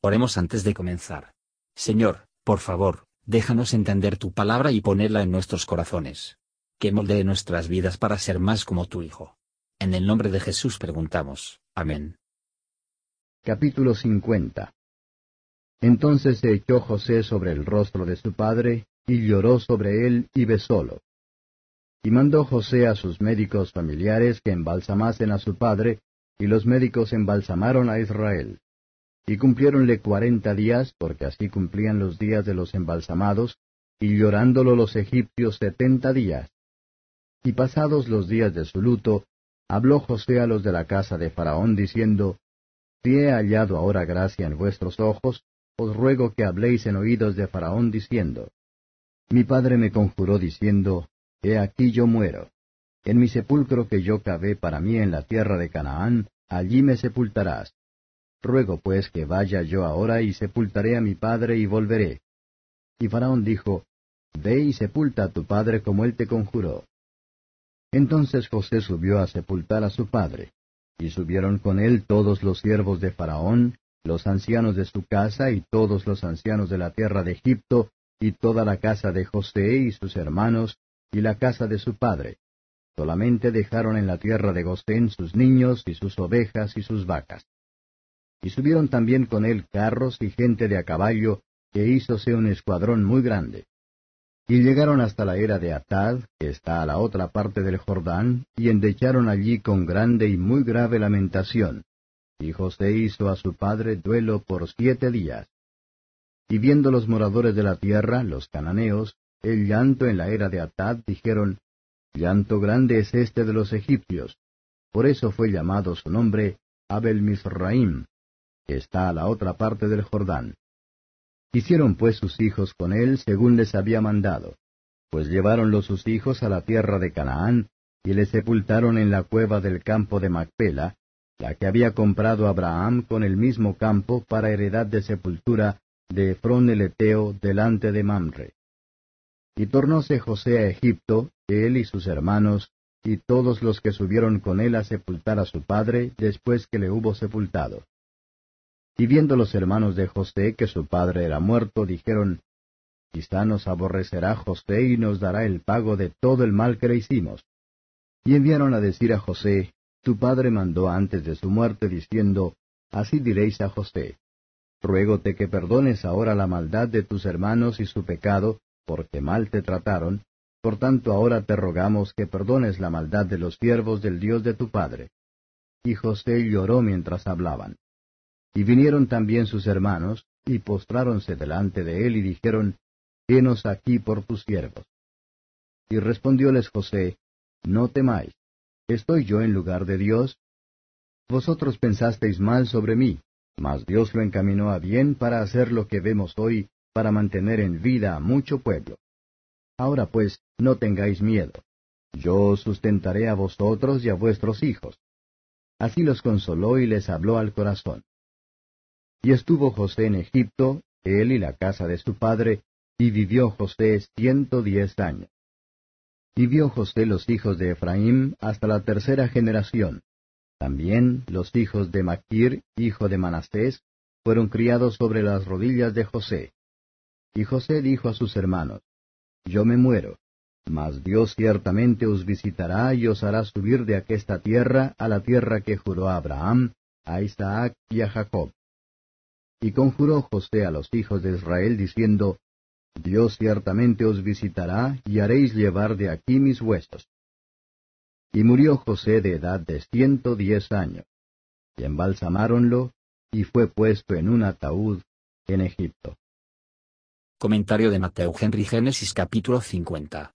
Oremos antes de comenzar. Señor, por favor, déjanos entender tu palabra y ponerla en nuestros corazones. Que moldee nuestras vidas para ser más como tu Hijo. En el nombre de Jesús preguntamos. Amén. Capítulo 50 Entonces se echó José sobre el rostro de su padre, y lloró sobre él y besólo. Y mandó José a sus médicos familiares que embalsamasen a su padre, y los médicos embalsamaron a Israel. Y cumpliéronle cuarenta días, porque así cumplían los días de los embalsamados, y llorándolo los egipcios setenta días. Y pasados los días de su luto, habló José a los de la casa de Faraón, diciendo, Si he hallado ahora gracia en vuestros ojos, os ruego que habléis en oídos de Faraón, diciendo, Mi padre me conjuró diciendo, He aquí yo muero. En mi sepulcro que yo cavé para mí en la tierra de Canaán, allí me sepultarás. Ruego pues que vaya yo ahora y sepultaré a mi padre y volveré. Y Faraón dijo, Ve y sepulta a tu padre como él te conjuró. Entonces José subió a sepultar a su padre, y subieron con él todos los siervos de Faraón, los ancianos de su casa y todos los ancianos de la tierra de Egipto, y toda la casa de José y sus hermanos, y la casa de su padre. Solamente dejaron en la tierra de Gosén sus niños y sus ovejas y sus vacas. Y subieron también con él carros y gente de a caballo, que hízose un escuadrón muy grande. Y llegaron hasta la era de Atad, que está a la otra parte del Jordán, y endecharon allí con grande y muy grave lamentación. Y José hizo a su padre duelo por siete días. Y viendo los moradores de la tierra, los cananeos, el llanto en la era de Atad, dijeron, Llanto grande es este de los egipcios. Por eso fue llamado su nombre Abel Misraim, que está a la otra parte del Jordán. Hicieron pues sus hijos con él según les había mandado, pues lleváronlo sus hijos a la tierra de Canaán, y le sepultaron en la cueva del campo de Macpela, la que había comprado Abraham con el mismo campo para heredad de sepultura de Efrón el Eteo delante de Mamre. Y tornóse José a Egipto, él y sus hermanos, y todos los que subieron con él a sepultar a su padre después que le hubo sepultado. Y viendo los hermanos de José que su padre era muerto, dijeron, Quizá nos aborrecerá José y nos dará el pago de todo el mal que le hicimos. Y enviaron a decir a José, Tu padre mandó antes de su muerte, diciendo, Así diréis a José, Ruégote que perdones ahora la maldad de tus hermanos y su pecado, porque mal te trataron, por tanto ahora te rogamos que perdones la maldad de los siervos del Dios de tu padre. Y José lloró mientras hablaban. Y vinieron también sus hermanos, y postráronse delante de él y dijeron, Henos aquí por tus siervos. Y respondióles José, No temáis, ¿estoy yo en lugar de Dios? Vosotros pensasteis mal sobre mí, mas Dios lo encaminó a bien para hacer lo que vemos hoy, para mantener en vida a mucho pueblo. Ahora pues, no tengáis miedo. Yo os sustentaré a vosotros y a vuestros hijos. Así los consoló y les habló al corazón. Y estuvo José en Egipto, él y la casa de su padre, y vivió José ciento diez años. Y vio José los hijos de Efraín hasta la tercera generación. También los hijos de Maquir, hijo de Manastés, fueron criados sobre las rodillas de José. Y José dijo a sus hermanos, Yo me muero, mas Dios ciertamente os visitará y os hará subir de aquesta tierra a la tierra que juró a Abraham, a Isaac y a Jacob. Y conjuró José a los hijos de Israel diciendo, Dios ciertamente os visitará y haréis llevar de aquí mis huesos. Y murió José de edad de ciento diez años. Y embalsamáronlo, y fue puesto en un ataúd en Egipto. Comentario de Mateo Henry Génesis capítulo 50.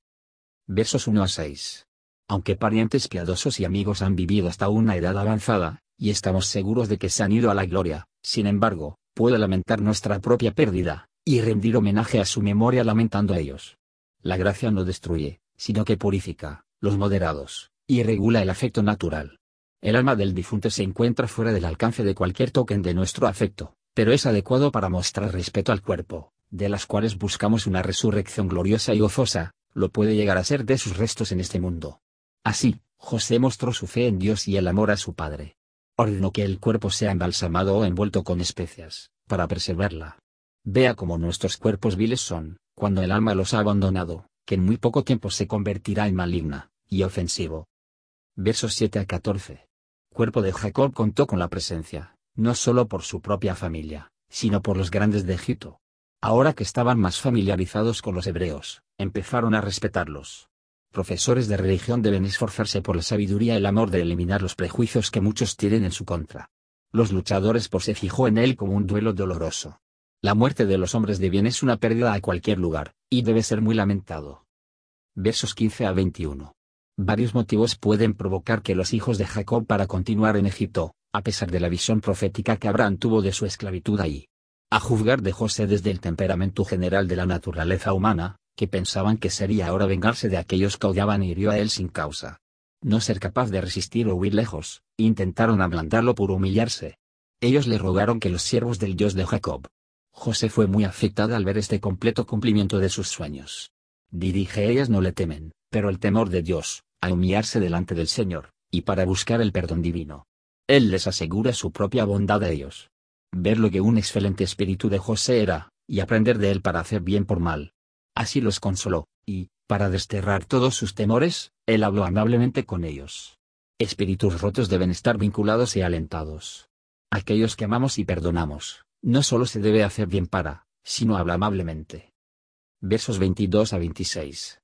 Versos 1 a 6. Aunque parientes piadosos y amigos han vivido hasta una edad avanzada, y estamos seguros de que se han ido a la gloria, sin embargo, puedo lamentar nuestra propia pérdida, y rendir homenaje a su memoria lamentando a ellos. La gracia no destruye, sino que purifica, los moderados, y regula el afecto natural. El alma del difunto se encuentra fuera del alcance de cualquier token de nuestro afecto, pero es adecuado para mostrar respeto al cuerpo, de las cuales buscamos una resurrección gloriosa y gozosa, lo puede llegar a ser de sus restos en este mundo. Así, José mostró su fe en Dios y el amor a su padre. Ordenó que el cuerpo sea embalsamado o envuelto con especias, para preservarla. Vea cómo nuestros cuerpos viles son, cuando el alma los ha abandonado, que en muy poco tiempo se convertirá en maligna, y ofensivo. Versos 7 a 14. Cuerpo de Jacob contó con la presencia, no solo por su propia familia, sino por los grandes de Egipto. Ahora que estaban más familiarizados con los hebreos, empezaron a respetarlos. Profesores de religión deben esforzarse por la sabiduría y el amor de eliminar los prejuicios que muchos tienen en su contra. Los luchadores por se fijó en él como un duelo doloroso. La muerte de los hombres de bien es una pérdida a cualquier lugar, y debe ser muy lamentado. Versos 15 a 21. Varios motivos pueden provocar que los hijos de Jacob para continuar en Egipto, a pesar de la visión profética que Abraham tuvo de su esclavitud ahí. A juzgar de José desde el temperamento general de la naturaleza humana, que pensaban que sería ahora vengarse de aquellos que odiaban y hirió a él sin causa. No ser capaz de resistir o huir lejos, intentaron ablandarlo por humillarse. Ellos le rogaron que los siervos del Dios de Jacob, José fue muy afectada al ver este completo cumplimiento de sus sueños. Dirige ellas no le temen, pero el temor de Dios, a humillarse delante del Señor, y para buscar el perdón divino. Él les asegura su propia bondad a ellos. Ver lo que un excelente espíritu de José era, y aprender de él para hacer bien por mal. Así los consoló, y, para desterrar todos sus temores, él habló amablemente con ellos. Espíritus rotos deben estar vinculados y alentados. Aquellos que amamos y perdonamos, no solo se debe hacer bien para, sino habla amablemente. Versos 22 a 26.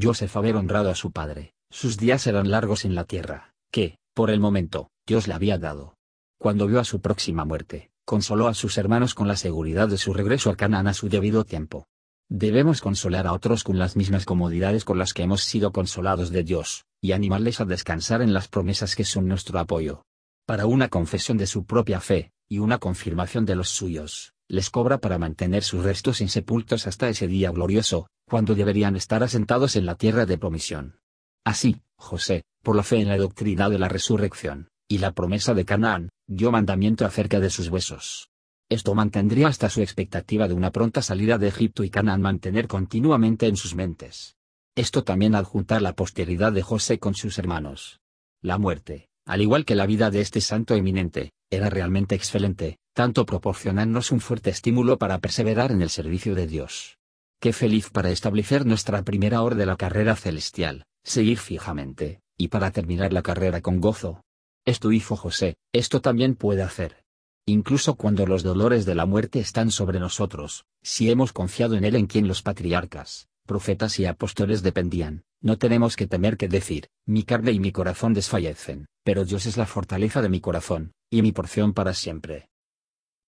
Joseph haber honrado a su padre, sus días eran largos en la tierra, que, por el momento, Dios le había dado. Cuando vio a su próxima muerte, consoló a sus hermanos con la seguridad de su regreso a Canaán a su debido tiempo. Debemos consolar a otros con las mismas comodidades con las que hemos sido consolados de Dios, y animarles a descansar en las promesas que son nuestro apoyo. Para una confesión de su propia fe, y una confirmación de los suyos, les cobra para mantener sus restos insepultos hasta ese día glorioso, cuando deberían estar asentados en la tierra de promisión. Así, José, por la fe en la doctrina de la resurrección, y la promesa de Canaán, dio mandamiento acerca de sus huesos. Esto mantendría hasta su expectativa de una pronta salida de Egipto y Canaán mantener continuamente en sus mentes. Esto también adjuntar la posteridad de José con sus hermanos. La muerte, al igual que la vida de este santo eminente, era realmente excelente, tanto proporcionarnos un fuerte estímulo para perseverar en el servicio de Dios. Qué feliz para establecer nuestra primera hora de la carrera celestial, seguir fijamente, y para terminar la carrera con gozo. Es tu hijo José, esto también puede hacer. Incluso cuando los dolores de la muerte están sobre nosotros, si hemos confiado en él en quien los patriarcas, profetas y apóstoles dependían, no tenemos que temer que decir, mi carne y mi corazón desfallecen, pero Dios es la fortaleza de mi corazón, y mi porción para siempre.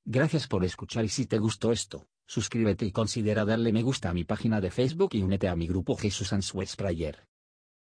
Gracias por escuchar y si te gustó esto, suscríbete y considera darle me gusta a mi página de Facebook y únete a mi grupo Jesús Answers Prayer.